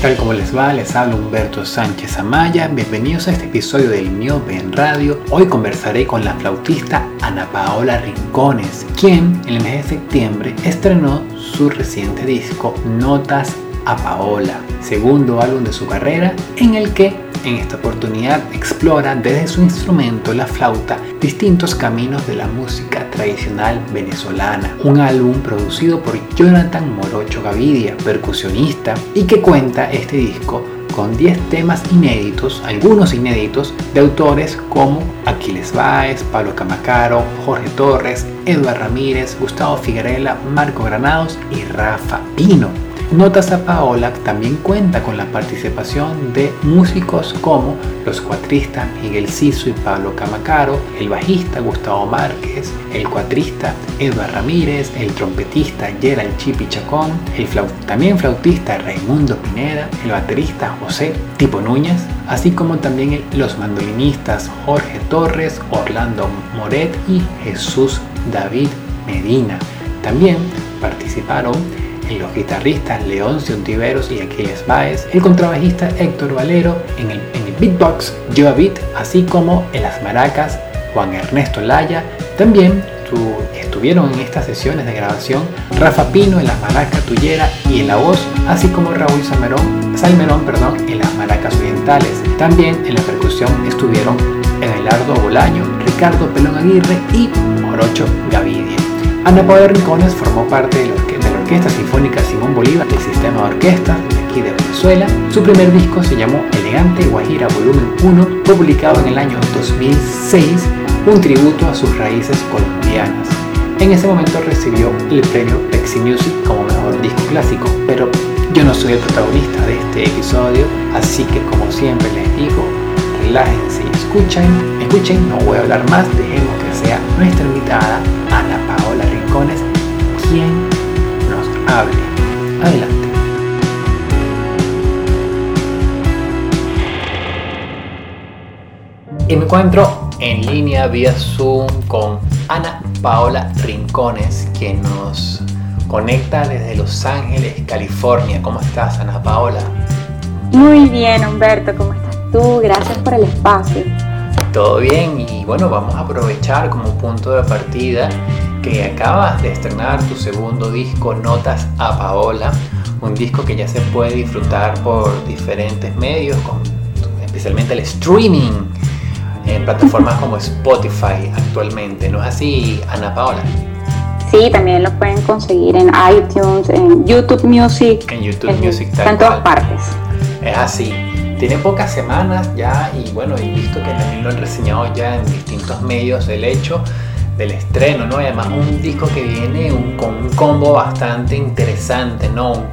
tal? ¿Cómo les va? Les habla Humberto Sánchez Amaya. Bienvenidos a este episodio del Miope en Radio. Hoy conversaré con la flautista Ana Paola Rincones, quien en el mes de septiembre estrenó su reciente disco Notas a Paola, segundo álbum de su carrera, en el que en esta oportunidad explora desde su instrumento, la flauta, distintos caminos de la música tradicional venezolana. Un álbum producido por Jonathan Morocho Gavidia, percusionista, y que cuenta este disco con 10 temas inéditos, algunos inéditos, de autores como Aquiles Báez, Pablo Camacaro, Jorge Torres, Eduardo Ramírez, Gustavo Figuerela, Marco Granados y Rafa Pino. Notas a Paola también cuenta con la participación de músicos como los cuatristas Miguel Ciso y Pablo Camacaro, el bajista Gustavo Márquez, el cuatrista Edward Ramírez, el trompetista Gerald Chipi Chacón, el también flautista Raimundo Pineda, el baterista José Tipo Núñez, así como también los mandolinistas Jorge Torres, Orlando Moret y Jesús David Medina. También participaron los guitarristas León Ciontiveros y Aquiles Baez, el contrabajista Héctor Valero, en el, beatbox Joe Beat, así como en las maracas Juan Ernesto Laya. También estuvieron en estas sesiones de grabación Rafa Pino en las maracas Tullera y en la voz, así como Raúl Salmerón, Salmerón perdón, en las maracas orientales. También en la percusión estuvieron Abelardo Bolaño, Ricardo Pelón Aguirre y Morocho Gavidia. Ana Poder Rincones formó parte de los Orquesta Sinfónica Simón Bolívar del Sistema de Orquestas de aquí de Venezuela. Su primer disco se llamó Elegante Guajira Volumen 1, publicado en el año 2006, un tributo a sus raíces colombianas. En ese momento recibió el premio Pexi Music como mejor disco clásico, pero yo no soy el protagonista de este episodio, así que como siempre les digo, relájense y escuchen, escuchen, no voy a hablar más, dejemos que sea nuestra invitada Ana Paola Rincones, quien hable. Adelante. Encuentro en línea vía Zoom con Ana Paola Rincones, que nos conecta desde Los Ángeles, California. ¿Cómo estás, Ana Paola? Muy bien, Humberto. ¿Cómo estás tú? Gracias por el espacio. Todo bien y bueno, vamos a aprovechar como punto de partida que acabas de estrenar tu segundo disco, Notas a Paola, un disco que ya se puede disfrutar por diferentes medios, especialmente el streaming en plataformas como Spotify actualmente. ¿No es así, Ana Paola? Sí, también lo pueden conseguir en iTunes, en YouTube Music. En YouTube Music, en todas partes. Es así. Tiene pocas semanas ya y bueno, he visto que también lo han reseñado ya en distintos medios el hecho del estreno, ¿no? además un disco que viene con un combo bastante interesante, ¿no? Un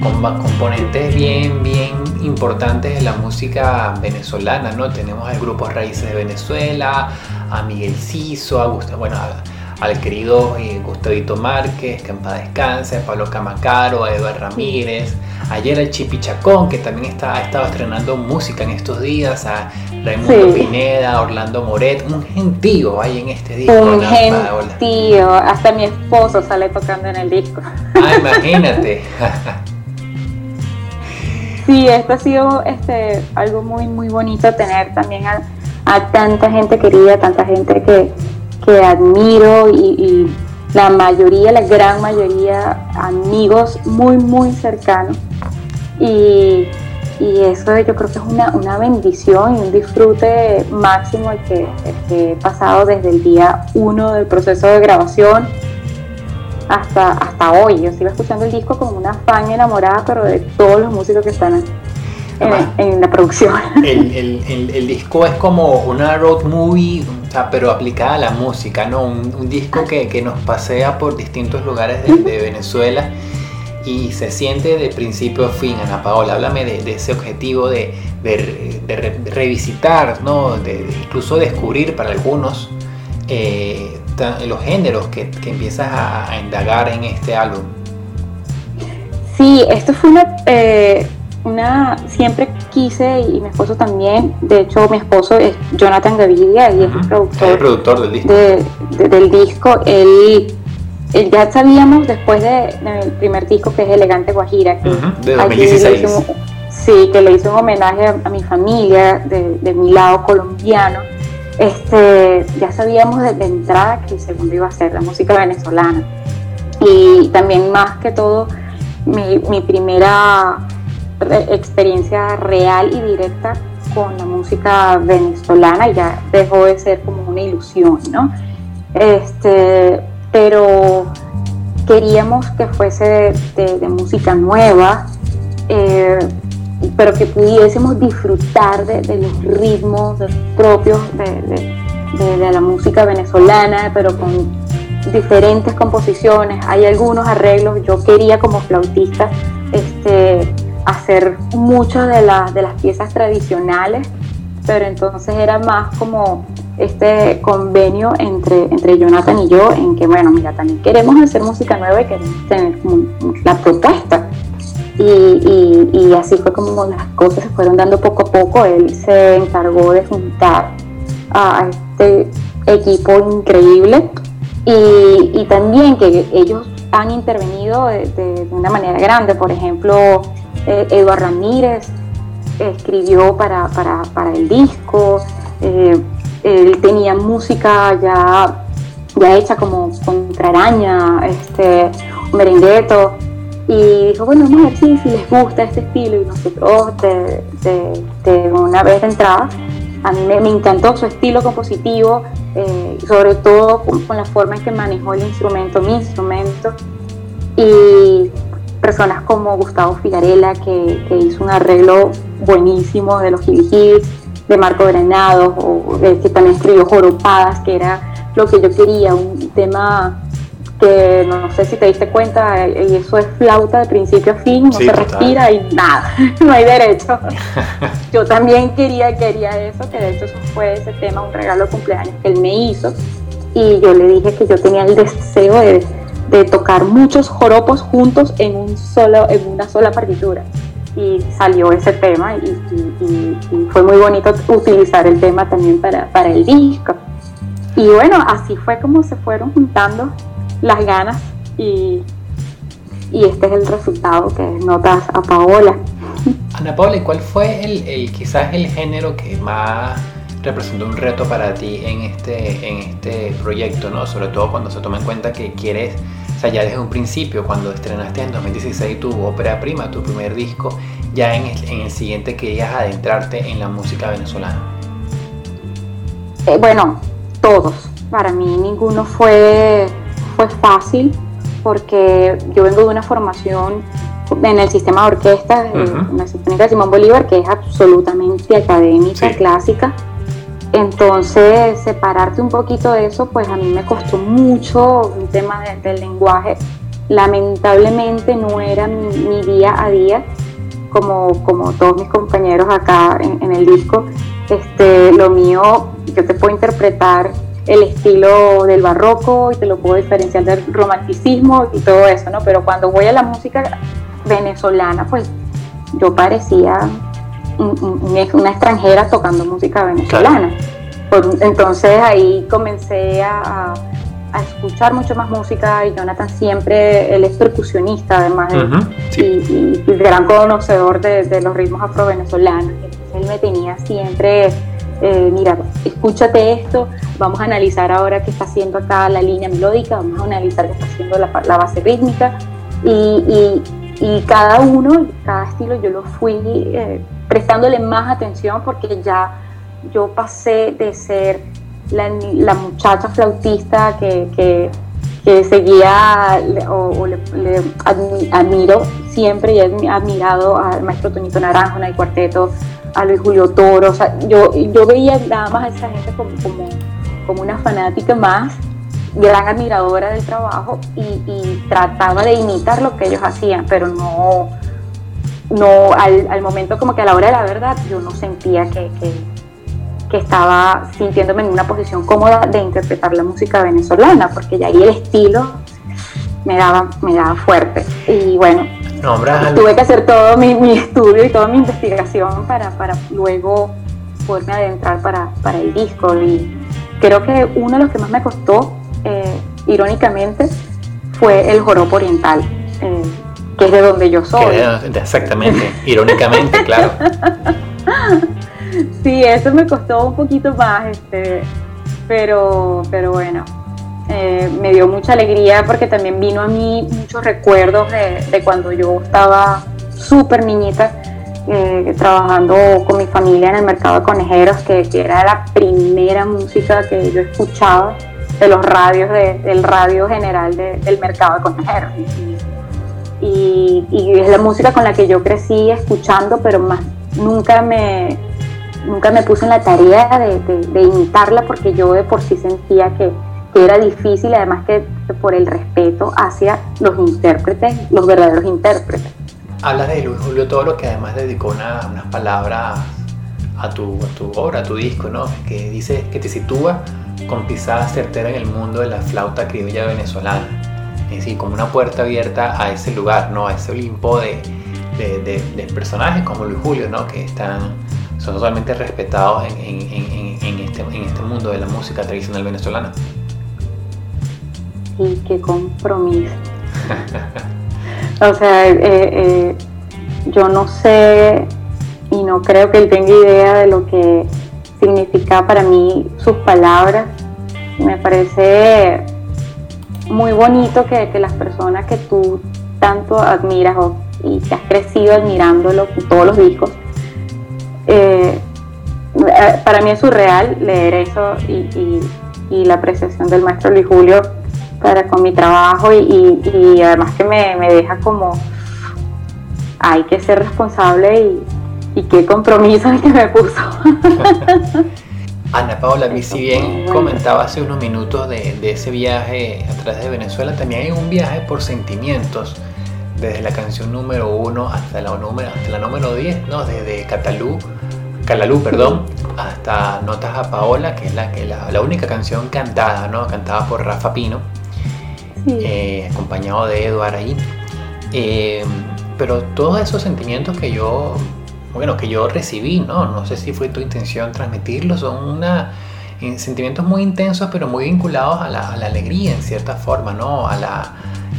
con componentes bien, bien importantes de la música venezolana, ¿no? Tenemos al grupo Raíces de Venezuela, a Miguel Ciso, a Gustavo, bueno, al querido eh, Gustavito Márquez, que en descanse, a Pablo Camacaro, a Eduardo Ramírez, ayer al Chipichacón, que también está, ha estado estrenando música en estos días, a Raimundo Pineda, Orlando Moret, un gentío hay en este disco. Un gentío, hasta mi esposo sale tocando en el disco. Ah, imagínate. sí, esto ha sido este, algo muy, muy bonito tener también a, a tanta gente querida, tanta gente que que admiro y, la mayoría, la gran mayoría, amigos muy, muy cercanos. Y, eso yo creo que es una, bendición y un disfrute máximo el que, he pasado desde el día uno del proceso de grabación hasta, hasta hoy. Yo sigo escuchando el disco como una fan enamorada, pero de todos los músicos que están en, la producción. El, disco es como una road movie, pero aplicada a la música, ¿no? Un, disco que, nos pasea por distintos lugares de, Venezuela y se siente de principio a fin. Ana Paola, háblame de, ese objetivo de, revisitar, ¿no? De, incluso descubrir para algunos eh, los géneros que, empiezas a, indagar en este álbum. Sí, esto fue una, eh, una, siempre quise y mi esposo también, de hecho mi esposo es Jonathan Gavidia y es el productor, productor del disco. del disco. Él eh, ya sabíamos después del primer disco que es Elegante Guajira, que de 2016. sí, que le hice un homenaje a, mi familia de, mi lado colombiano. Este, ya sabíamos desde entrada que el segundo iba a ser la música venezolana. Y también más que todo, mi, mi primera experiencia real y directa con la música venezolana ya dejó de ser como una ilusión, ¿no? Este, pero queríamos que fuese de, música nueva, eh, pero que pudiésemos disfrutar de, los ritmos propios de, la música venezolana, pero con diferentes composiciones. Hay algunos arreglos, yo quería como flautista este, hacer muchas de, de las piezas tradicionales, pero entonces era más como este convenio entre, entre Jonathan y yo en que, bueno, mira, también queremos hacer música nueva y queremos tener la propuesta. Y, y, así fue como las cosas se fueron dando poco a poco. Él se encargó de juntar a este equipo increíble y, también que ellos han intervenido de, una manera grande. Por ejemplo, eh, Ramírez escribió para, para, para el disco. Eh, él tenía música ya, ya hecha como contraraña, este, un merengueto, y dijo, bueno, vamos a ver si, les gusta este estilo, y nosotros de, una vez de entrada, a mí me, encantó su estilo compositivo, eh, sobre todo con, la forma en que manejó el instrumento, mi instrumento, y personas como Gustavo Figarela, que, que hizo un arreglo buenísimo de los Hibijibis, de Marco Granados, o que también escribió Joropadas, que era lo que yo quería, un tema que no, sé si te diste cuenta, y eso es flauta de principio a fin, no se respira y nada, no hay derecho. yo también quería, quería eso, que de hecho eso fue ese tema, un regalo de cumpleaños que él me hizo, y yo le dije que yo tenía el deseo de, de tocar muchos joropos juntos en, un solo, en una sola partitura y salió ese tema y, fue muy bonito utilizar el tema también para, para, el disco. Y bueno, así fue como se fueron juntando las ganas y, y este es el resultado que notas a Paola. Ana Paola, ¿cuál fue el, el, quizás el género que más representó un reto para ti en este, en este proyecto, ¿no? Sobre todo cuando se toma en cuenta que quieres o sea, ya desde un principio, cuando estrenaste en 2016 tu ópera prima, tu primer disco, ya en el, siguiente querías adentrarte en la música venezolana. Eh, bueno, todos. Para mí ninguno fue, fue fácil porque yo vengo de una formación en el sistema de orquesta, en la Sinfónica de Simón Bolívar, que es absolutamente académica, clásica entonces, separarte un poquito de eso, pues a mí me costó mucho un tema del lenguaje. Lamentablemente no era mi, día a día, como, como todos mis compañeros acá en, el disco. Este, lo mío, yo te puedo interpretar el estilo del barroco y te lo puedo diferenciar del romanticismo y todo eso, ¿no? Pero cuando voy a la música venezolana, pues yo parecía una extranjera tocando música venezolana. entonces ahí comencé a, escuchar mucho más música y Jonathan siempre, él es percusionista además y, gran conocedor de, los ritmos afro-venezolanos. Él me tenía siempre, eh, mira, escúchate esto, vamos a analizar ahora qué está haciendo acá la línea melódica, vamos a analizar qué está haciendo la, base rítmica y, y, cada uno, cada estilo yo lo fui... Eh, prestándole más atención porque ya yo pasé de ser la, muchacha flautista que, seguía o, le, admiro siempre y he admirado al maestro Toñito Naranjo en el cuarteto, a Luis Julio Toro. O sea, yo, yo veía nada más a esa gente como, como, una fanática más, gran admiradora del trabajo y, y, trataba de imitar lo que ellos hacían, pero no, no al, momento como que a la hora de la verdad yo no sentía que, estaba sintiéndome en una posición cómoda de interpretar la música venezolana, porque ya ahí el estilo me daba, me daba fuerte. Y bueno, tuve que hacer todo mi, estudio y toda mi investigación para, luego poderme adentrar para, el disco. Y creo que uno de los que más me costó, eh, irónicamente, fue el joropo oriental, eh, que es de donde yo soy. exactamente, irónicamente, claro. Sí, eso me costó un poquito más, este, pero, pero bueno, eh, me dio mucha alegría porque también vino a mí muchos recuerdos de, cuando yo estaba súper niñita eh, trabajando con mi familia en el mercado de conejeros, que, era la primera música que yo escuchaba de los radios, del radio general del mercado de conejeros. Y, y, es la música con la que yo crecí escuchando, pero más nunca me, nunca me puse en la tarea de, imitarla porque yo de por sí sentía que, era difícil, además que, por el respeto hacia los intérpretes, los verdaderos intérpretes. Hablas de Luis Julio Toro, que además dedicó unas palabras a tu, tu obra, a tu disco, ¿no? Que dice que te sitúa con pisada certera en el mundo de la flauta criolla venezolana. Es decir, como una puerta abierta a ese lugar, ¿no? A ese Olimpo de, de, personajes como Luis Julio, ¿no? Que están son totalmente respetados en, este, en, este, mundo de la música tradicional venezolana. Y qué compromiso. o sea, eh, eh, yo no sé y no creo que él tenga idea de lo que significa para mí sus palabras. Me parece muy bonito que, las personas que tú tanto admiras y que has crecido admirándolo, todos los discos, eh, eh, para mí es surreal leer eso y, la apreciación del maestro Luis Julio para con mi trabajo y, además que me, deja como hay que ser responsable y, qué compromiso el que me puso. Ana Paola, mí si bien comentaba hace unos minutos de, ese viaje a través de Venezuela, también hay un viaje por sentimientos, desde la canción número uno hasta la número, hasta la número 10, ¿no? desde Catalú Calalú, perdón, hasta Notas a Paola, que es la, que la, única canción cantada, ¿no? Cantada por Rafa Pino, eh, acompañado de Eduard ahí. Eh, pero todos esos sentimientos que yo, bueno, que yo recibí, ¿no? No sé si fue tu intención transmitirlos, son una, eh, sentimientos muy intensos, pero muy vinculados a la, alegría en cierta forma, ¿no? A la,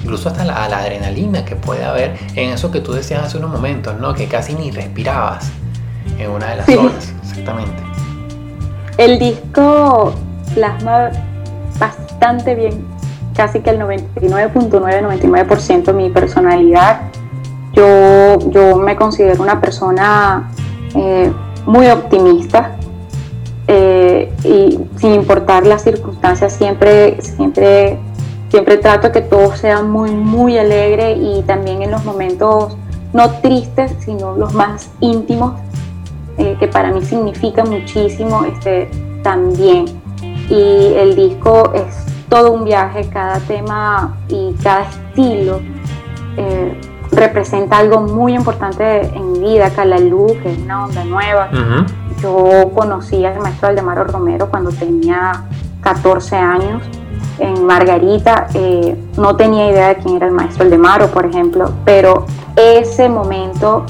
incluso hasta la, a la adrenalina que puede haber en eso que tú decías hace unos momentos, ¿no? Que casi ni respirabas en una de las horas, exactamente. El disco plasma bastante bien, casi que el 99.999% mi personalidad. Yo, yo me considero una persona eh, muy optimista eh, y sin importar las circunstancias siempre, siempre, siempre trato que todo sea muy, muy alegre y también en los momentos no tristes, sino los más íntimos, eh, que para mí significa muchísimo este, también. Y el disco es todo un viaje, cada tema y cada estilo representa algo muy importante en mi vida. Calalú, que es una onda nueva. Yo conocí al maestro Aldemaro Romero cuando tenía 14 años en Margarita. Eh, no tenía idea de quién era el maestro Aldemaro, por ejemplo, pero ese momento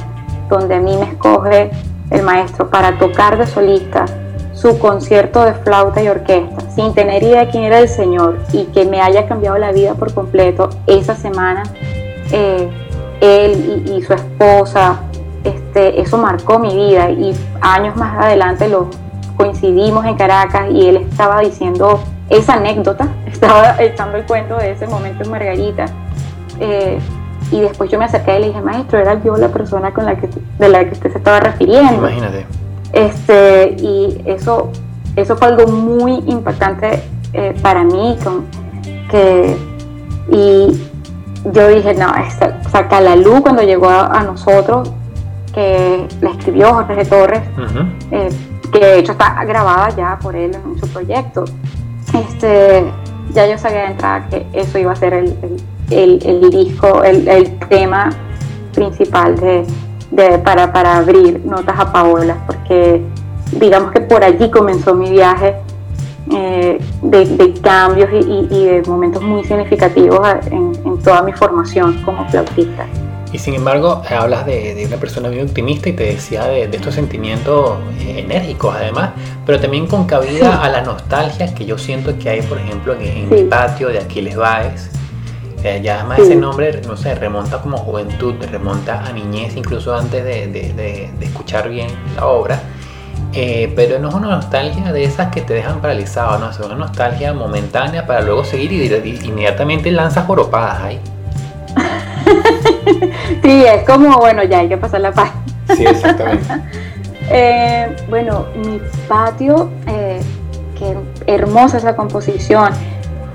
donde a mí me escoge el maestro para tocar de solista su concierto de flauta y orquesta, sin tener idea de quién era el Señor y que me haya cambiado la vida por completo esa semana, eh, él y, su esposa, este, eso marcó mi vida y años más adelante lo coincidimos en Caracas y él estaba diciendo esa anécdota, estaba echando el cuento de ese momento en Margarita. Eh, y después yo me acerqué y le dije, maestro, era yo la persona con la que, de la que usted se estaba refiriendo. Imagínate. Este, y eso, eso fue algo muy impactante eh, para mí, con, que, y yo dije, no, saca la luz cuando llegó a, nosotros, que le escribió Jorge Torres, eh, que de hecho está grabada ya por él en su proyecto. Este, ya yo sabía de entrada que eso iba a ser el el, disco, el, tema principal de, para, para abrir Notas a Paola, porque digamos que por allí comenzó mi viaje eh, de, cambios y, de momentos muy significativos en, toda mi formación como flautista. Y sin embargo, hablas de, una persona muy optimista y te decía de, estos sentimientos eh, enérgicos además, pero también con cabida a la nostalgia que yo siento que hay, por ejemplo, en, el patio de Aquiles Baez, sea, ya más ese nombre, no sé, remonta como juventud, remonta a niñez, incluso antes de, escuchar bien la obra. Eh, pero no es una nostalgia de esas que te dejan paralizado, no es una nostalgia momentánea para luego seguir y, inmediatamente lanzas joropadas ahí. sí, es como, bueno, ya hay que pasar la paz. Sí, exactamente. Eh, bueno, mi patio, eh, qué hermosa esa composición.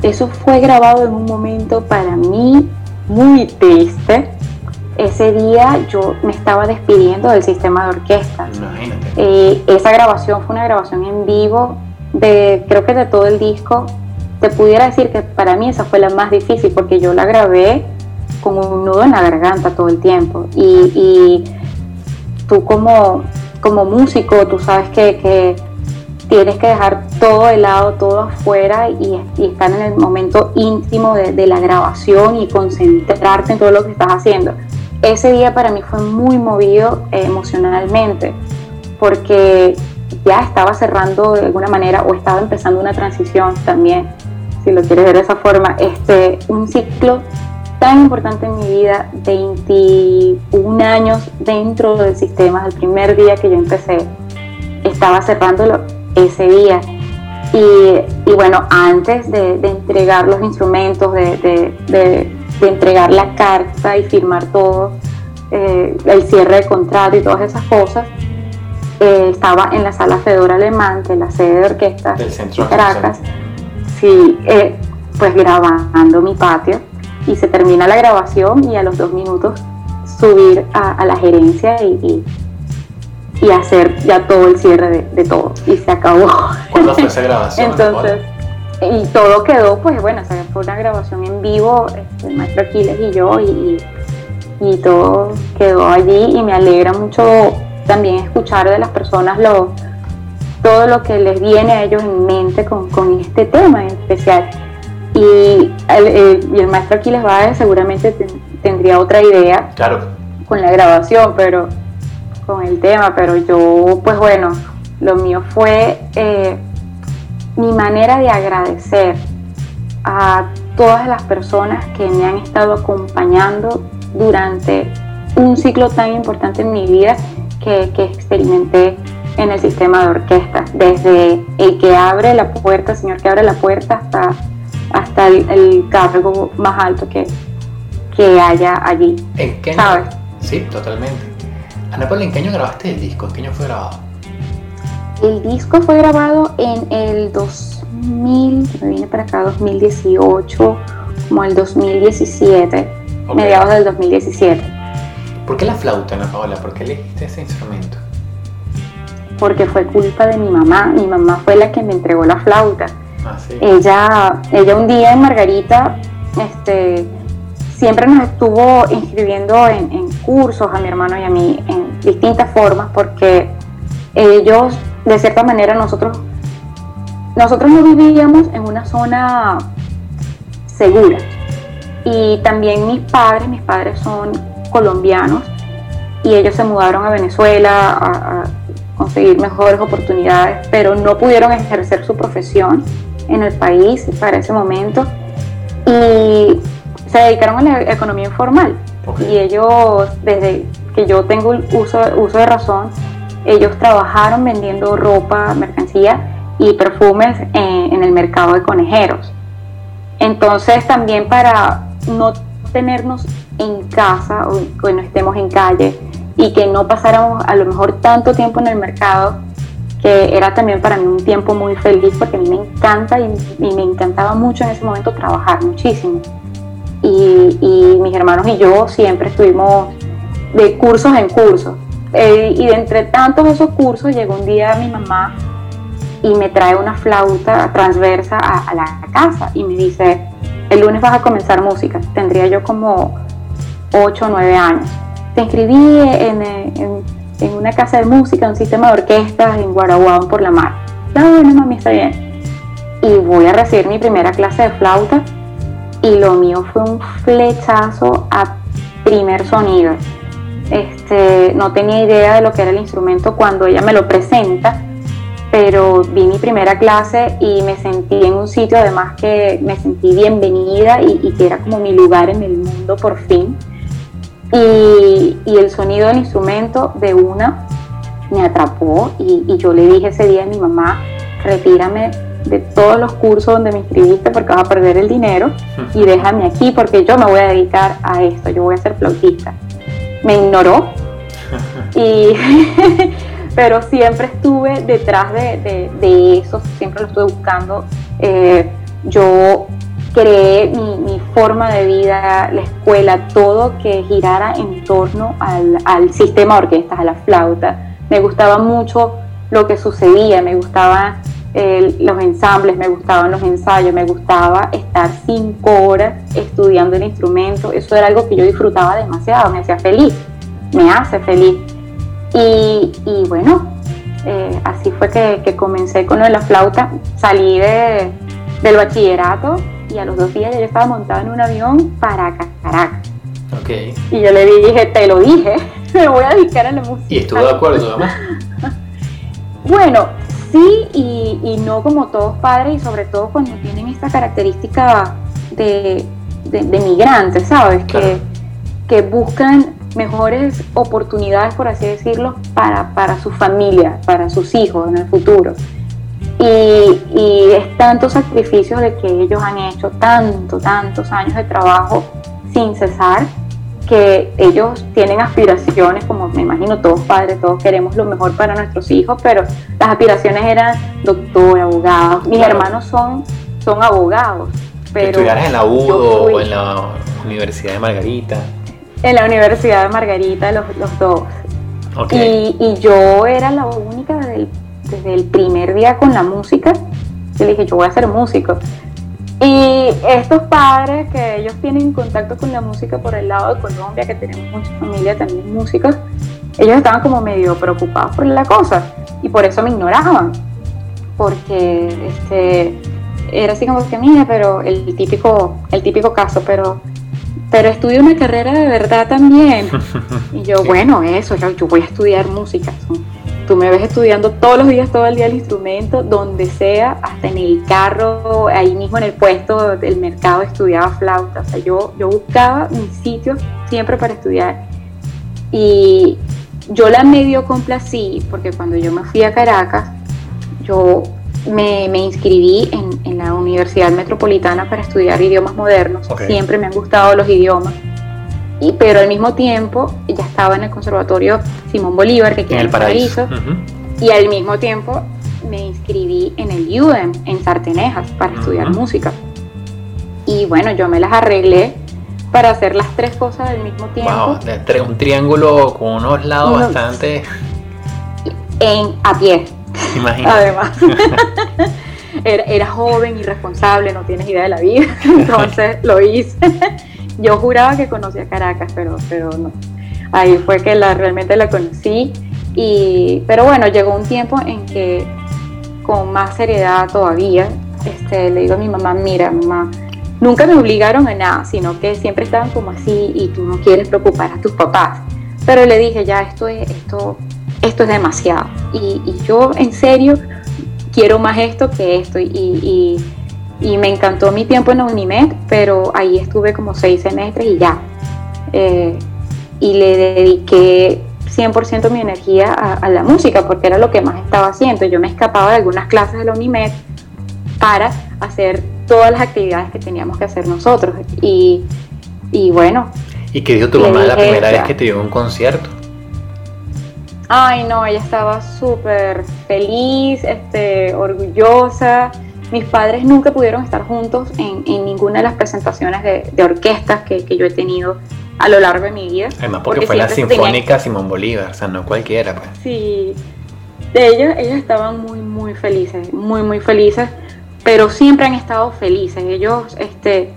Eso fue grabado en un momento para mí muy triste. Ese día yo me estaba despidiendo del sistema de orquesta. Eh, esa grabación fue una grabación en vivo de, creo que de todo el disco. Te pudiera decir que para mí esa fue la más difícil porque yo la grabé con un nudo en la garganta todo el tiempo. Y, tú como, como músico, tú sabes que tienes que dejar todo de lado, todo afuera y, estar en el momento íntimo de, la grabación y concentrarte en todo lo que estás haciendo. Ese día para mí fue muy movido eh, emocionalmente porque ya estaba cerrando de alguna manera o estaba empezando una transición también, si lo quieres ver de esa forma, este, un ciclo tan importante en mi vida, 21 años dentro del sistema, el primer día que yo empecé, estaba cerrándolo ese día. Y, bueno, antes de, entregar los instrumentos, de, entregar la carta y firmar todo, eh, el cierre de contrato y todas esas cosas, eh, estaba en la sala Fedora Alemán, de la sede de orquesta de Caracas, sí, eh, pues grabando mi patio y se termina la grabación y a los dos minutos subir a, la gerencia y y hacer ya todo el cierre de, todo. Y se acabó. ¿Cuándo fue esa grabación? Entonces, y todo quedó, pues bueno, fue una grabación en vivo, este, el maestro Aquiles y yo, y, y, todo quedó allí y me alegra mucho también escuchar de las personas lo, todo lo que les viene a ellos en mente con, con este tema en especial. Y el, y el maestro Aquiles va seguramente tendría otra idea claro. con la grabación, pero con el tema, pero yo, pues bueno, lo mío fue eh, mi manera de agradecer a todas las personas que me han estado acompañando durante un ciclo tan importante en mi vida que, experimenté en el sistema de orquesta, desde el que abre la puerta, señor que abre la puerta, hasta, hasta el, cargo más alto que, que haya allí. ¿En qué ¿Sabes? Sí, totalmente. Ana Paula, ¿en qué año grabaste el disco? ¿En qué año fue grabado? El disco fue grabado en el 2000, me vine para acá, 2018, como el 2017, mediados del 2017. ¿Por qué la flauta, Ana Paola? ¿Por qué elegiste ese instrumento? Porque fue culpa de mi mamá. Mi mamá fue la que me entregó la flauta. Ah, sí. ella, ella un día en Margarita, este, siempre nos estuvo inscribiendo en, cursos a mi hermano y a mí en distintas formas porque ellos, de cierta manera, nosotros, nosotros no vivíamos en una zona segura. Y también mis padres, mis padres son colombianos y ellos se mudaron a Venezuela a, a conseguir mejores oportunidades, pero no pudieron ejercer su profesión en el país para ese momento. Y se dedicaron a la economía informal. Y ellos, desde que yo tengo uso, uso de razón, ellos trabajaron vendiendo ropa, mercancía y perfumes en, el mercado de conejeros. Entonces también para no tenernos en casa o que no estemos en calle y que no pasáramos a lo mejor tanto tiempo en el mercado, que era también para mí un tiempo muy feliz porque a mí me encanta y me encantaba mucho en ese momento trabajar muchísimo y, mis hermanos y yo siempre estuvimos de cursos en cursos. Eh, y de entre tantos esos cursos llegó un día mi mamá y me trae una flauta transversa a, la casa y me dice, el lunes vas a comenzar música. Tendría yo como 8 o 9 años. Te inscribí en, en, en, una casa de música, un sistema de orquestas en Guaraguán por la mar. Ya, bueno, mami, está bien. Y voy a recibir mi primera clase de flauta y lo mío fue un flechazo a primer sonido. Este, no tenía idea de lo que era el instrumento cuando ella me lo presenta pero vi mi primera clase y me sentí en un sitio además que me sentí bienvenida y, que era como mi lugar en el mundo por fin. Y, el sonido del instrumento de una me atrapó y, y, yo le dije ese día a mi mamá, retírame de todos los cursos donde me inscribiste porque vas a perder el dinero y déjame aquí porque yo me voy a dedicar a esto, yo voy a ser flautista. Me ignoró y pero siempre estuve detrás de, eso, siempre lo estuve buscando. Eh, yo creé mi, forma de vida, la escuela, todo que girara en torno al, sistema de orquestas, a la flauta. Me gustaba mucho lo que sucedía, me los ensambles, me gustaban los ensayos, me gustaba estar cinco horas estudiando el instrumento. Eso era algo que yo disfrutaba demasiado, me hacía feliz, me hace feliz. Y, bueno, eh, así fue que, comencé con lo de la flauta. Salí del bachillerato y a los dos días ya estaba montada en un avión para Caracas. Okay. Y yo le dije, te lo dije, me voy a dedicar a la música. ¿Y estuvo de acuerdo, mamá? bueno, sí y, no como todos padres y sobre todo cuando tienen esta característica de, migrantes, ¿sabes? Que, que buscan mejores oportunidades, por así decirlo, para, para su familia, para sus hijos en el futuro. Y, y, es tantos sacrificios de que ellos han hecho, tanto, tantos años de trabajo sin cesar, que ellos tienen aspiraciones, como me imagino todos padres, todos queremos lo mejor para nuestros hijos, pero las aspiraciones eran doctor, abogado. Mis hermanos son, son abogados. Pero ¿Estudiaras en la UDO o en la Universidad de Margarita? En la Universidad de Margarita, los, los dos. Y, y, yo era la única desde el, desde el, primer día con la música. Yo dije, yo voy a ser músico. Y estos padres que ellos tienen contacto con la música por el lado de Colombia, que tenemos mucha familia también músicos, ellos estaban como medio preocupados por la cosa y por eso me ignoraban. Porque este, era así como que, mira, pero el típico, el típico caso, pero pero estudio una carrera de verdad también. Y yo, bueno, eso, yo, voy a estudiar música. Tú me ves estudiando todos los días, todo el día el instrumento, donde sea, hasta en el carro, ahí mismo en el puesto del mercado estudiaba flauta. O sea, yo, yo buscaba mi sitio siempre para estudiar. Y yo la medio complací, porque cuando yo me fui a Caracas, yo me, inscribí en, la Universidad Metropolitana para estudiar idiomas modernos. Siempre me han gustado los idiomas. Y, pero al mismo tiempo ya estaba en el Conservatorio Simón Bolívar, que queda en el Paraíso. Y al mismo tiempo me inscribí en el UDEM, en Sartenejas, para estudiar música. Y bueno, yo me las arreglé para hacer las tres cosas al mismo tiempo. Wow, un triángulo con unos lados bastante... En, a pie, Además. era, era, joven, irresponsable, no tienes idea de la vida, entonces lo hice. Yo juraba que conocía Caracas, pero, pero no. Ahí fue que la, realmente la conocí. Y, pero bueno, llegó un tiempo en que con más seriedad todavía, este, le digo a mi mamá, mira, mamá, nunca me obligaron a nada, sino que siempre estaban como así y tú no quieres preocupar a tus papás. Pero le dije, ya, esto es, esto, esto es demasiado. Y, yo en serio quiero más esto que esto. Y, me encantó mi tiempo en la UNIMED, pero ahí estuve como seis semestres y ya. Eh, y le dediqué 100% mi energía a, la música porque era lo que más estaba haciendo. Yo me escapaba de algunas clases de la UNIMED para hacer todas las actividades que teníamos que hacer nosotros. Y, bueno. ¿Y qué dijo tu mamá la primera vez que te dio un concierto? Ay, no, ella estaba súper feliz, este, orgullosa. Mis padres nunca pudieron estar juntos en, ninguna de las presentaciones de, orquestas que, yo he tenido a lo largo de mi vida. Además, porque, fue la Sinfónica Simón Bolívar, o sea, no cualquiera. Pues. Sí, de ellos, ellos estaban muy, muy felices, muy, muy felices, pero siempre han estado felices. Ellos, este,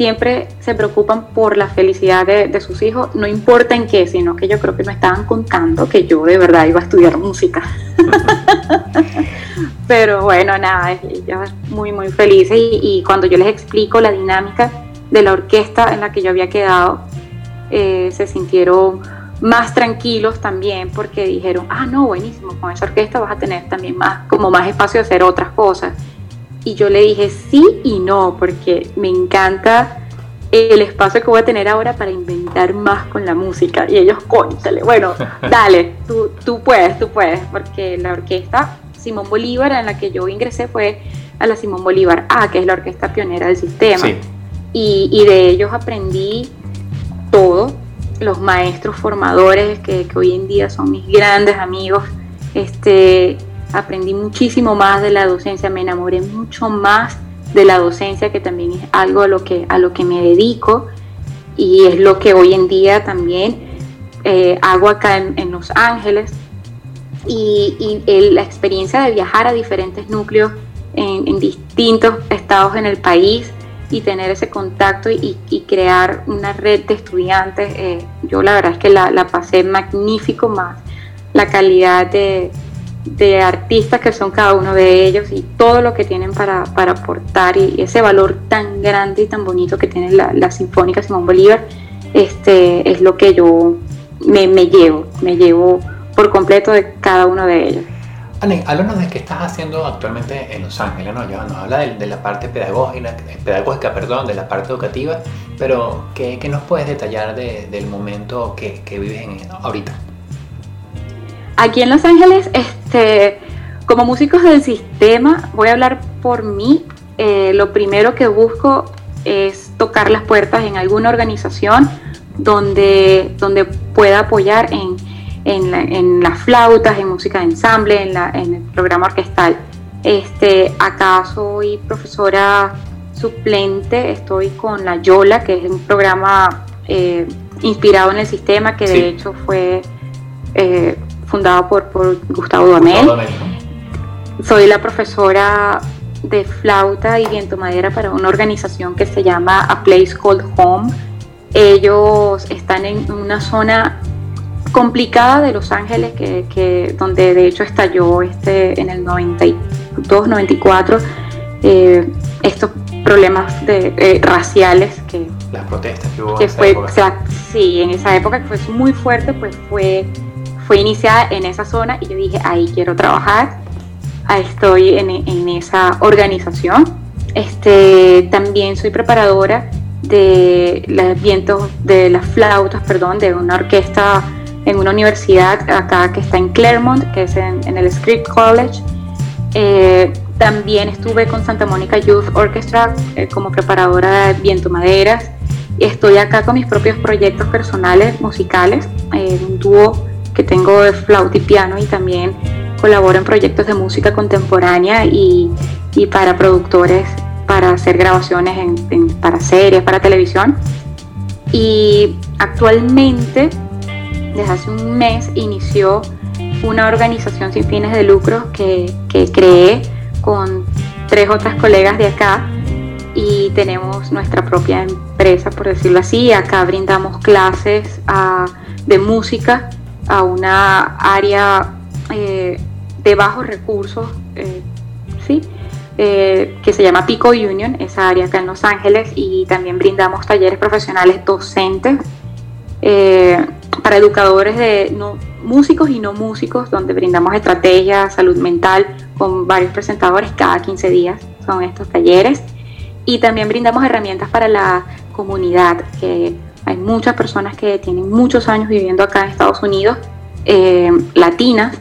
siempre se preocupan por la felicidad de, sus hijos, no importa en qué, sino que yo creo que no estaban contando que yo de verdad iba a estudiar música. Pero bueno, nada, ellos muy, muy felices y, cuando yo les explico la dinámica de la orquesta en la que yo había quedado, eh, se sintieron más tranquilos también porque dijeron, ah, no, buenísimo, con esa orquesta vas a tener también más, como más espacio de hacer otras cosas. Y yo le dije sí y no, porque me encanta el espacio que voy a tener ahora para inventar más con la música. Y ellos, cóntale, bueno, dale, tú, tú puedes, tú puedes, porque la orquesta Simón Bolívar en la que yo ingresé fue a la Simón Bolívar A, que es la orquesta pionera del sistema. Y, y, de ellos aprendí todo, los maestros formadores que, que, hoy en día son mis grandes amigos. Este, aprendí muchísimo más de la docencia, me enamoré mucho más de la docencia, que también es algo a lo que, a lo que me dedico y es lo que hoy en día también eh, hago acá en, Los Ángeles. Y, la experiencia de viajar a diferentes núcleos en, distintos estados en el país y tener ese contacto y, crear una red de estudiantes, eh, yo la verdad es que la, la pasé magnífico más la calidad de, de artistas que son cada uno de ellos y todo lo que tienen para, aportar y ese valor tan grande y tan bonito que tiene la, Sinfónica Simón Bolívar, este, es lo que yo me, llevo, me llevo por completo de cada uno de ellos. Anne, háblanos de qué estás haciendo actualmente en Los Ángeles, ¿no? Ya nos habla de, la parte pedagógica, pedagógica, perdón, de la parte educativa, pero ¿qué, nos puedes detallar del momento que, que vives en, ahorita? Aquí en Los Ángeles, este, como músicos del sistema, voy a hablar por mí. Eh, lo primero que busco es tocar las puertas en alguna organización donde, donde pueda apoyar en, en, las flautas, en música de ensamble, en, la, en el programa orquestal. Este, acá soy profesora suplente, estoy con la Yola, que es un programa eh, inspirado en el sistema, que de hecho fue eh, fundado por, por Gustavo Duamel. Soy la profesora de flauta y viento madera para una organización que se llama A Place Called Home. Ellos están en una zona complicada de Los Ángeles, que, donde de hecho estalló este, en el 92, 94, eh, estos problemas de, eh, raciales que... Las protestas que hubo en esa fue, época. O sea, sí, en esa época que fue muy fuerte, pues fue fue iniciada en esa zona y yo dije, ahí quiero trabajar, ahí estoy en, esa organización. Este, también soy preparadora de los vientos, de las flautas, perdón, de una orquesta en una universidad acá que está en Claremont, que es en, el Script College. Eh, también estuve con Santa Mónica Youth Orchestra eh, como preparadora de viento maderas. Estoy acá con mis propios proyectos personales musicales, eh, un dúo que tengo de flauta y piano y también colaboro en proyectos de música contemporánea y, y para productores para hacer grabaciones para series, para televisión. Y actualmente, desde hace un mes, inició una organización sin fines de lucro que, que creé con tres otras colegas de acá y tenemos nuestra propia empresa, por decirlo así. Acá brindamos clases ah, de música a una área eh, de bajos recursos, eh, ¿sí? Eh, que se llama Pico Union, esa área acá en Los Ángeles, y también brindamos talleres profesionales docentes para educadores de no, músicos y no músicos, donde brindamos estrategias, salud mental con varios presentadores cada 15 días, son estos talleres. Y también brindamos herramientas para la comunidad, que hay muchas personas que tienen muchos años viviendo acá en Estados Unidos, eh, latinas,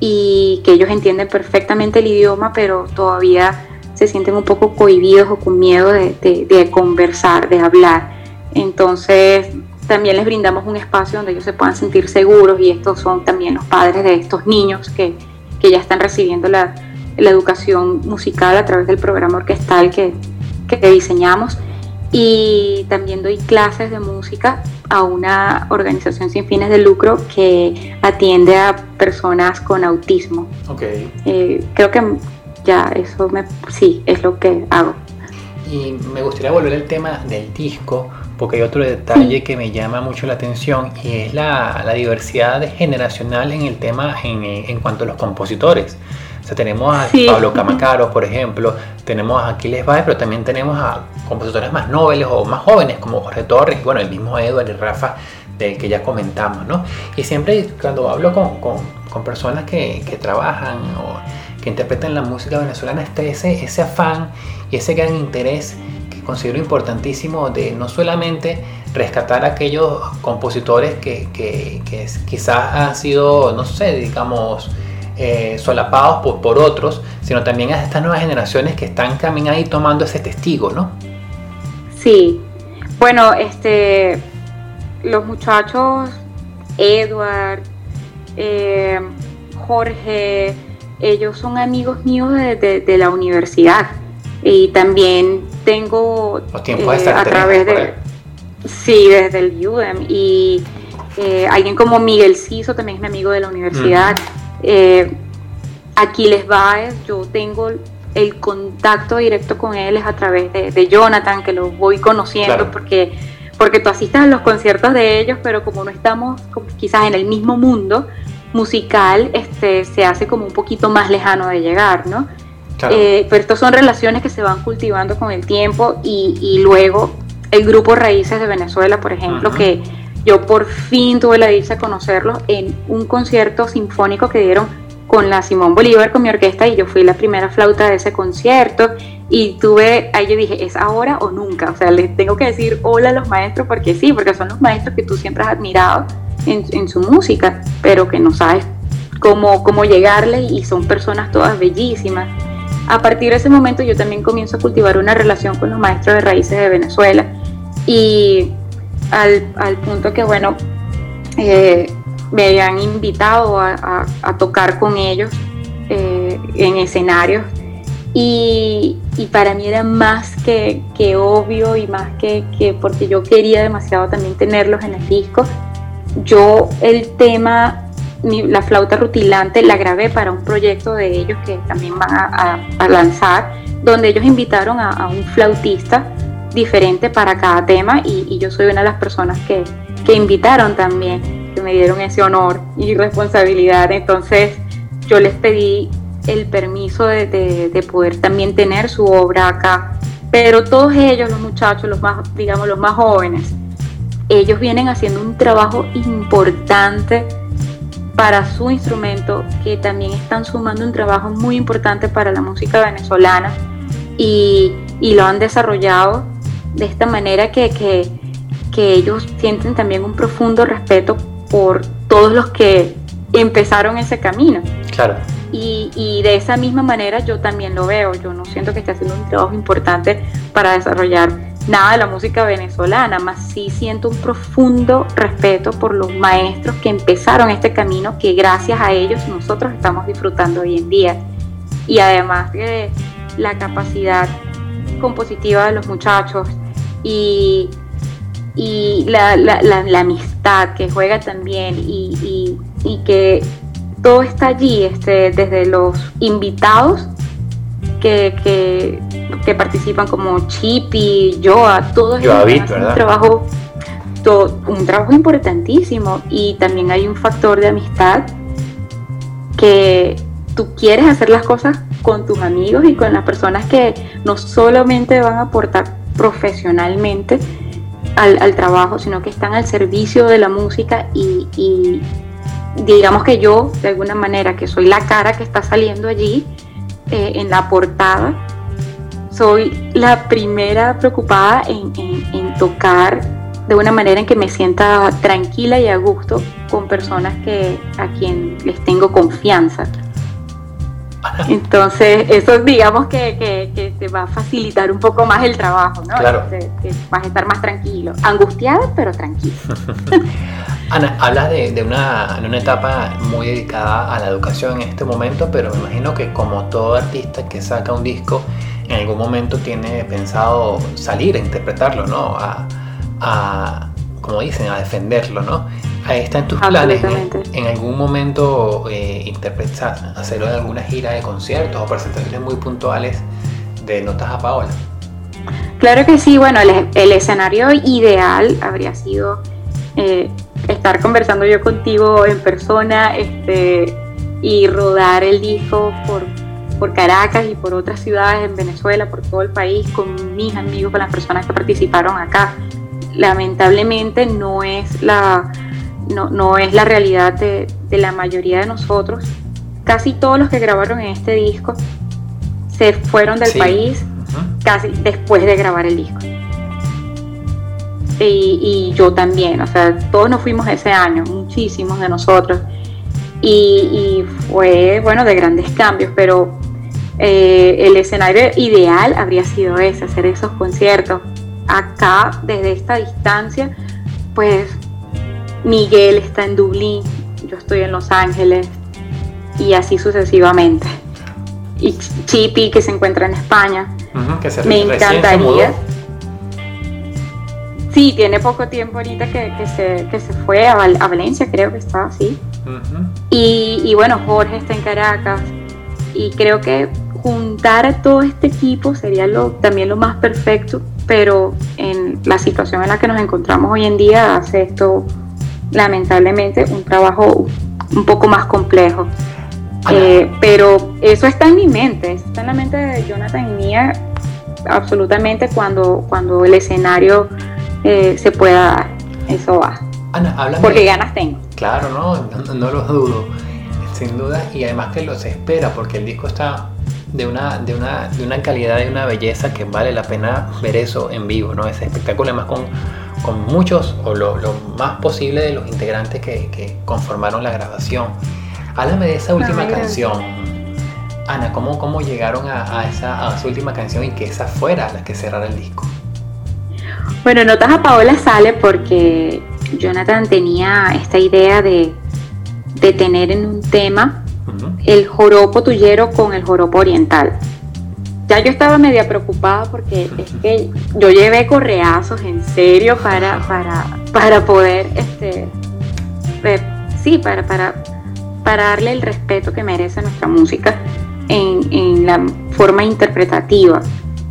y que ellos entienden perfectamente el idioma, pero todavía se sienten un poco cohibidos o con miedo de, conversar, de hablar. Entonces, también les brindamos un espacio donde ellos se puedan sentir seguros y estos son también los padres de estos niños que, ya están recibiendo la, educación musical a través del programa orquestal que, que diseñamos y también doy clases de música a una organización sin fines de lucro que atiende a personas con autismo. Okay. Eh, creo que ya eso me, sí, es lo que hago. Y me gustaría volver al tema del disco, porque hay otro detalle que me llama mucho la atención y es la, la diversidad generacional en el tema en, en cuanto a los compositores. O sea, tenemos a Pablo Camacaro, por ejemplo, tenemos a Aquiles Baez, pero también tenemos a compositores más nobles o más jóvenes como Jorge Torres, bueno, el mismo Edward y Rafa del que ya comentamos, ¿no? Y siempre cuando hablo con, con, con personas que, que, trabajan o que interpretan la música venezolana, está ese, ese afán y ese gran interés que considero importantísimo de no solamente rescatar a aquellos compositores que, que, que quizás han sido, no sé, digamos, eh, solapados por, por, otros, sino también a estas nuevas generaciones que están también ahí tomando ese testigo, ¿no? Sí, bueno, este, los muchachos, Edward, eh, Jorge, ellos son amigos míos de, de, la universidad. Y también tengo eh, a través de sí desde el UDEM y eh, alguien como Miguel Ciso también es mi amigo de la universidad. Eh, Aquiles Baez yo tengo el contacto directo con él es a través de, Jonathan que lo voy conociendo porque porque tú asistas a los conciertos de ellos pero como no estamos quizás en el mismo mundo musical este, se hace como un poquito más lejano de llegar, ¿no? Eh, pero estas son relaciones que se van cultivando con el tiempo y, luego el grupo Raíces de Venezuela, por ejemplo, que yo por fin tuve la dicha de conocerlos en un concierto sinfónico que dieron con la Simón Bolívar, con mi orquesta, y yo fui la primera flauta de ese concierto. Y tuve, ahí yo dije, es ahora o nunca. O sea, les tengo que decir hola a los maestros porque sí, porque son los maestros que tú siempre has admirado en, su música, pero que no sabes cómo, cómo llegarle y son personas todas bellísimas. A partir de ese momento yo también comienzo a cultivar una relación con los maestros de raíces de Venezuela y al, al punto que, bueno, eh, me habían invitado a, tocar con ellos eh, en escenarios. Y, y, para mí era más que, que obvio y más que, que, porque yo quería demasiado también tenerlos en el disco. Yo el tema, la flauta rutilante, la grabé para un proyecto de ellos que también van a, lanzar, donde ellos invitaron a, un flautista diferente para cada tema y, yo soy una de las personas que, invitaron también, que me dieron ese honor y responsabilidad. Entonces yo les pedí el permiso de, de, poder también tener su obra acá. Pero todos ellos, los muchachos, los más, digamos, los más jóvenes, ellos vienen haciendo un trabajo importante para su instrumento, que también están sumando un trabajo muy importante para la música venezolana y, lo han desarrollado de esta manera que, que, ellos sienten también un profundo respeto por todos los que empezaron ese camino. Claro. Y, y, de esa misma manera yo también lo veo. Yo no siento que esté haciendo un trabajo importante para desarrollar nada de la música venezolana, más sí siento un profundo respeto por los maestros que empezaron este camino que gracias a ellos nosotros estamos disfrutando hoy en día. Y además de la capacidad compositiva de los muchachos y, y la, la, amistad que juega también y, y, que todo está allí, este, desde los invitados que, que que participan como Chippy, Joa, todos ellos hacen un trabajo, un trabajo importantísimo y también hay un factor de amistad que tú quieres hacer las cosas con tus amigos y con las personas que no solamente van a aportar profesionalmente al, trabajo, sino que están al servicio de la música y, digamos que yo, de alguna manera, que soy la cara que está saliendo allí eh, en la portada, soy la primera preocupada en, tocar de una manera en que me sienta tranquila y a gusto con personas que a quien les tengo confianza. Entonces, eso digamos que, te va a facilitar un poco más el trabajo, ¿no? Claro. vas a estar más tranquilo, angustiada, pero tranquilo. Ana, hablas de, una, de, una, etapa muy dedicada a la educación en este momento, pero me imagino que como todo artista que saca un disco, en algún momento tiene pensado salir a interpretarlo, ¿no? A, como dicen, a defenderlo, ¿no? Ahí está en tus planes, en algún momento eh, interpretar, hacerlo en alguna gira de conciertos o presentaciones muy puntuales de Notas a Paola. Claro que sí, bueno, el, escenario ideal habría sido eh, estar conversando yo contigo en persona este, y rodar el disco por por Caracas y por otras ciudades en Venezuela, por todo el país, con mis amigos, con las personas que participaron acá. lamentablemente no es la, no, es la realidad de, la mayoría de nosotros. Casi todos los que grabaron en este disco se fueron del país casi después de grabar el disco. Y, yo también, o sea, todos nos fuimos ese año, muchísimos de nosotros. Y, fue, bueno, de grandes cambios, pero eh, el escenario ideal habría sido ese, hacer esos conciertos. Acá, desde esta distancia, pues Miguel está en Dublín, yo estoy en Los Ángeles y así sucesivamente. Y Chipi que se encuentra en España. Me encantaría. Sí, tiene poco tiempo ahorita que, se, se, fue a, Valencia, creo que está así. y, y, bueno, Jorge está en Caracas. Y creo que juntar todo este equipo sería lo, también lo más perfecto, pero en la situación en la que nos encontramos hoy en día hace esto lamentablemente un trabajo un poco más complejo. Eh, pero eso está en mi mente, está en la mente de Jonathan y mía absolutamente cuando, cuando el escenario eh, se pueda dar. Eso va. Porque ganas tengo. Claro, no, no, lo dudo, sin duda. Y además que los espera, porque el disco está de una, de una, de una calidad y una belleza que vale la pena ver eso en vivo, ¿no? Ese espectáculo además con con muchos o lo, más posible de los integrantes que, conformaron la grabación. Háblame de esa última canción. Ana, ¿cómo, cómo llegaron a, esa, a última canción y que esa fuera la que cerrara el disco? Bueno, Notas a Paola sale porque Jonathan tenía esta idea de, de tener en un tema el joropo tuyero con el joropo oriental. Ya yo estaba media preocupada porque es que yo llevé correazos en serio para, para, poder, este, sí, para, para, para darle el respeto que merece nuestra música en, la forma interpretativa.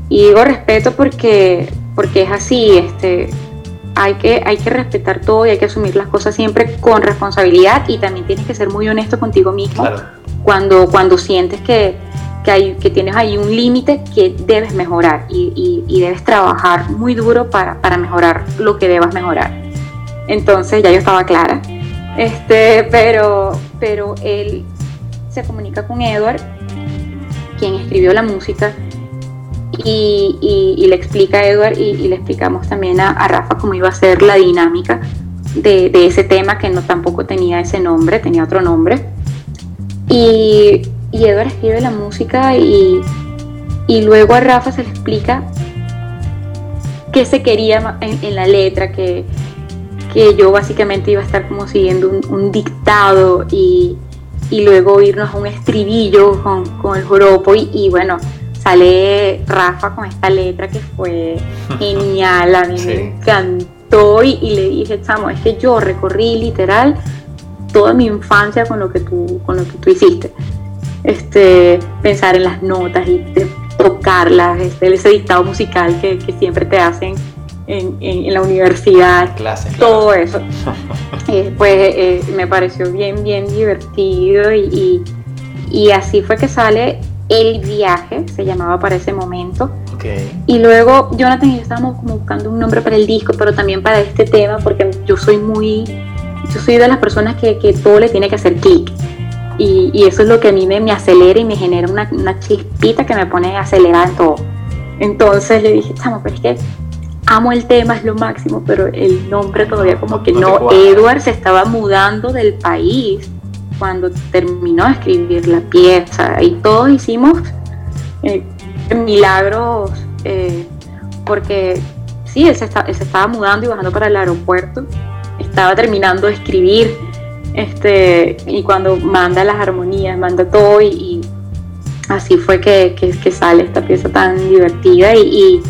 Y digo respeto porque, porque es así, este, hay que, hay que respetar todo y hay que asumir las cosas siempre con responsabilidad y también tienes que ser muy honesto contigo mismo cuando, cuando sientes que, que, hay, que tienes ahí un límite que debes mejorar y, debes trabajar muy duro para, mejorar lo que debas mejorar. Entonces ya yo estaba clara. Este, pero, pero él se comunica con Edward, quien escribió la música, y, le explica a Edward y, le explicamos también a, Rafa cómo iba a ser la dinámica de, de, ese tema que no tampoco tenía ese nombre, tenía otro nombre. Y y Edward escribe la música y, luego a Rafa se le explica qué se quería en, la letra, que, que, yo básicamente iba a estar como siguiendo un, dictado y, luego irnos a un estribillo con, el joropo y, bueno, sale Rafa con esta letra que fue genial, a mí me encantó y, le dije, chamo, es que yo recorrí literal toda mi infancia con lo que tú, con lo que tú hiciste. Este, pensar en las notas y tocarlas, este, ese dictado musical que, siempre te hacen en, la universidad, todo eso. Eh, pues eh, me pareció bien, bien divertido y, así fue que sale El Viaje, se llamaba para ese momento. Y luego Jonathan y yo estábamos como buscando un nombre para el disco, pero también para este tema, porque yo soy muy, yo soy de las personas que, que todo le tiene que hacer clic. Y, eso es lo que a mí me, acelera y me genera una, una, chispita que me pone acelerada en todo. Entonces le dije, chamo, pero es que amo el tema, es lo máximo, pero el nombre todavía como que no. Edward se estaba mudando del país cuando terminó de escribir la pieza y todos hicimos eh, milagros eh, porque sí, él se, estaba mudando y bajando para el aeropuerto, estaba terminando de escribir este, y cuando manda las armonías, manda todo y, así fue que, sale esta pieza tan divertida y,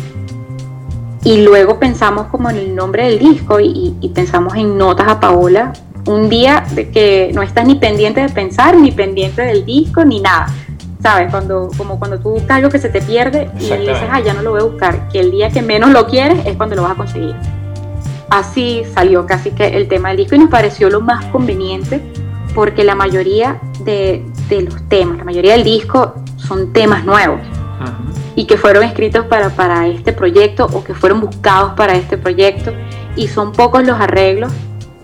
y, luego pensamos como en el nombre del disco y, pensamos en notas a Paola, un día de que no estás ni pendiente de pensar, ni pendiente del disco, ni nada. ¿Sabes? Cuando, como cuando tú buscas algo que se te pierde y dices, ah, ya no lo voy a buscar, que el día que menos lo quieres es cuando lo vas a conseguir. Así salió casi que el tema del disco y nos pareció lo más conveniente porque la mayoría de, los temas, la mayoría del disco son temas nuevos y que fueron escritos para, para este proyecto o que fueron buscados para este proyecto y son pocos los arreglos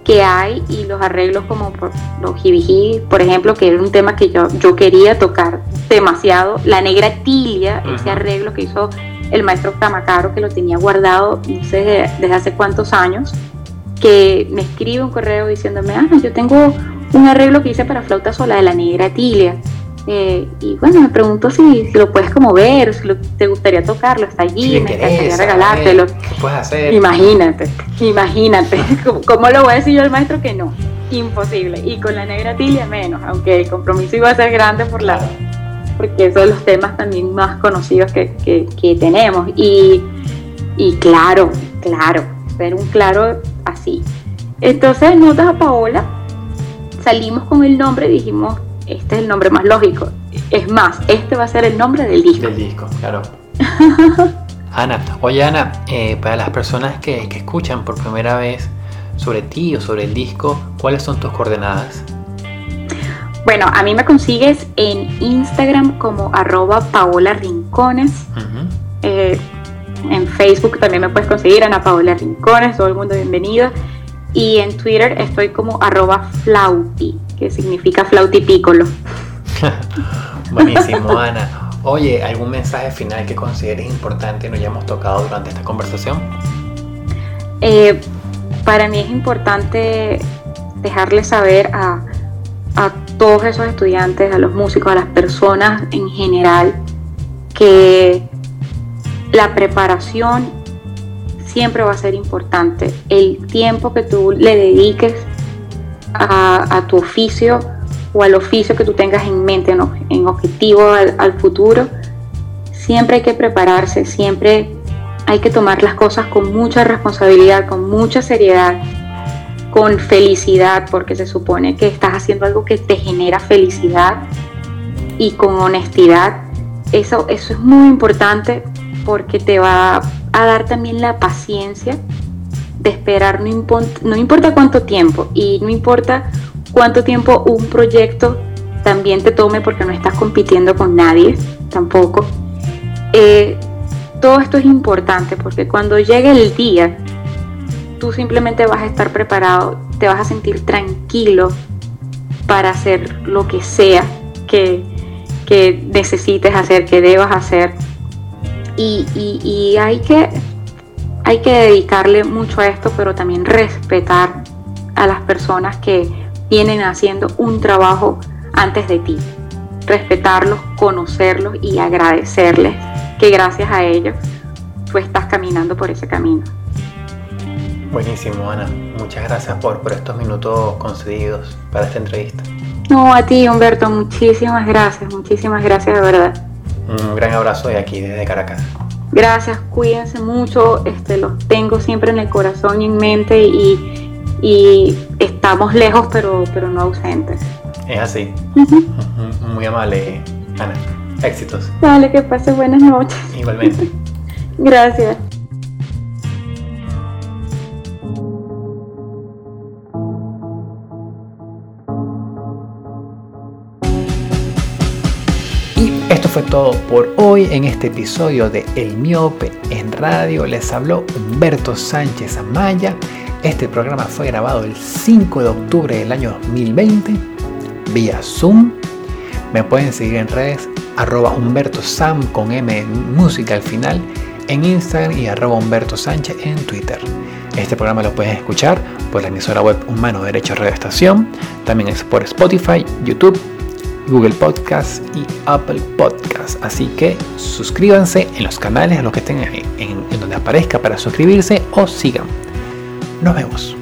que hay y los arreglos como por los jibiji, por ejemplo, que era un tema que yo, yo quería tocar demasiado. La negra tilia, ese arreglo que hizo el maestro Tamacaro, que lo tenía guardado, no sé desde hace cuántos años, que me escribe un correo diciéndome, ah, yo tengo un arreglo que hice para flauta sola de la negra tilia. Eh, y bueno, me pregunto si, lo puedes como ver, si te gustaría tocarlo, está allí, me encantaría regalártelo. ¿Qué puedes hacer? Imagínate, imagínate. ¿Cómo lo voy a decir yo al maestro que no? Imposible. Y con la negra tilia menos, aunque el compromiso iba a ser grande por la porque son los temas también más conocidos que, que, tenemos. Y, y claro, claro, ver un claro así. Entonces, notas a Paola, salimos con el nombre y dijimos, este es el nombre más lógico. Es más, este va a ser el nombre del disco. Del disco, claro. Ana, oye Ana, eh, para las personas que, que, escuchan por primera vez sobre ti o sobre el disco, ¿cuáles son tus coordenadas? Bueno, a mí me consigues en Instagram como arroba Paola Rincones. Eh, en Facebook también me puedes conseguir Ana Paola Rincones, todo el mundo bienvenido. Y en Twitter estoy como arroba flauti, que significa flauti-pícolo. Buenísimo, Ana. Oye, ¿algún mensaje final que consideres importante y nos hayamos tocado durante esta conversación? Eh, para mí es importante dejarle saber a, a todos esos estudiantes, a los músicos, a las personas en general, que la preparación siempre va a ser importante. El tiempo que tú le dediques a, tu oficio o al oficio que tú tengas en mente, en, objetivo al, futuro, siempre hay que prepararse, siempre hay que tomar las cosas con mucha responsabilidad, con mucha seriedad, con felicidad, porque se supone que estás haciendo algo que te genera felicidad y con honestidad. Eso, eso es muy importante porque te va a dar también la paciencia de esperar, no, no importa cuánto tiempo y no importa cuánto tiempo un proyecto también te tome porque no estás compitiendo con nadie tampoco. Eh, todo esto es importante porque cuando llegue el día, tú simplemente vas a estar preparado, te vas a sentir tranquilo para hacer lo que sea que, que necesites hacer, que debas hacer y, hay, que, hay que dedicarle mucho a esto, pero también respetar a las personas que vienen haciendo un trabajo antes de ti. Respetarlos, conocerlos y agradecerles que gracias a ellos tú estás caminando por ese camino. Buenísimo, Ana. Muchas gracias por, por estos minutos concedidos para esta entrevista. No, a ti, Humberto, muchísimas gracias, muchísimas gracias de verdad. Un gran abrazo de aquí, desde Caracas. Gracias, cuídense mucho, este, los tengo siempre en el corazón y en mente y, estamos lejos pero, pero no ausentes. Es así. Muy amable, Ana. Éxitos. Dale, que pase buenas noches. Igualmente. Gracias. Fue todo por hoy en este episodio de El Miope en Radio. Les habló Humberto Sánchez Amaya. Este programa fue grabado el 5 de octubre del año 2020 vía Zoom. Me pueden seguir en redes arroba Humberto Sam con M música al final en Instagram y arroba Humberto Sánchez en Twitter. Este programa lo pueden escuchar por la emisora web Humano Derecho Radio Estación. También es por Spotify, YouTube Google Podcast y Apple Podcast. Así que suscríbanse en los canales en los que estén en, en donde aparezca para suscribirse o sigan. Nos vemos.